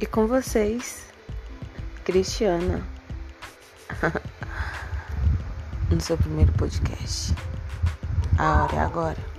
E com vocês, Cristiana. no seu primeiro podcast. A hora é agora.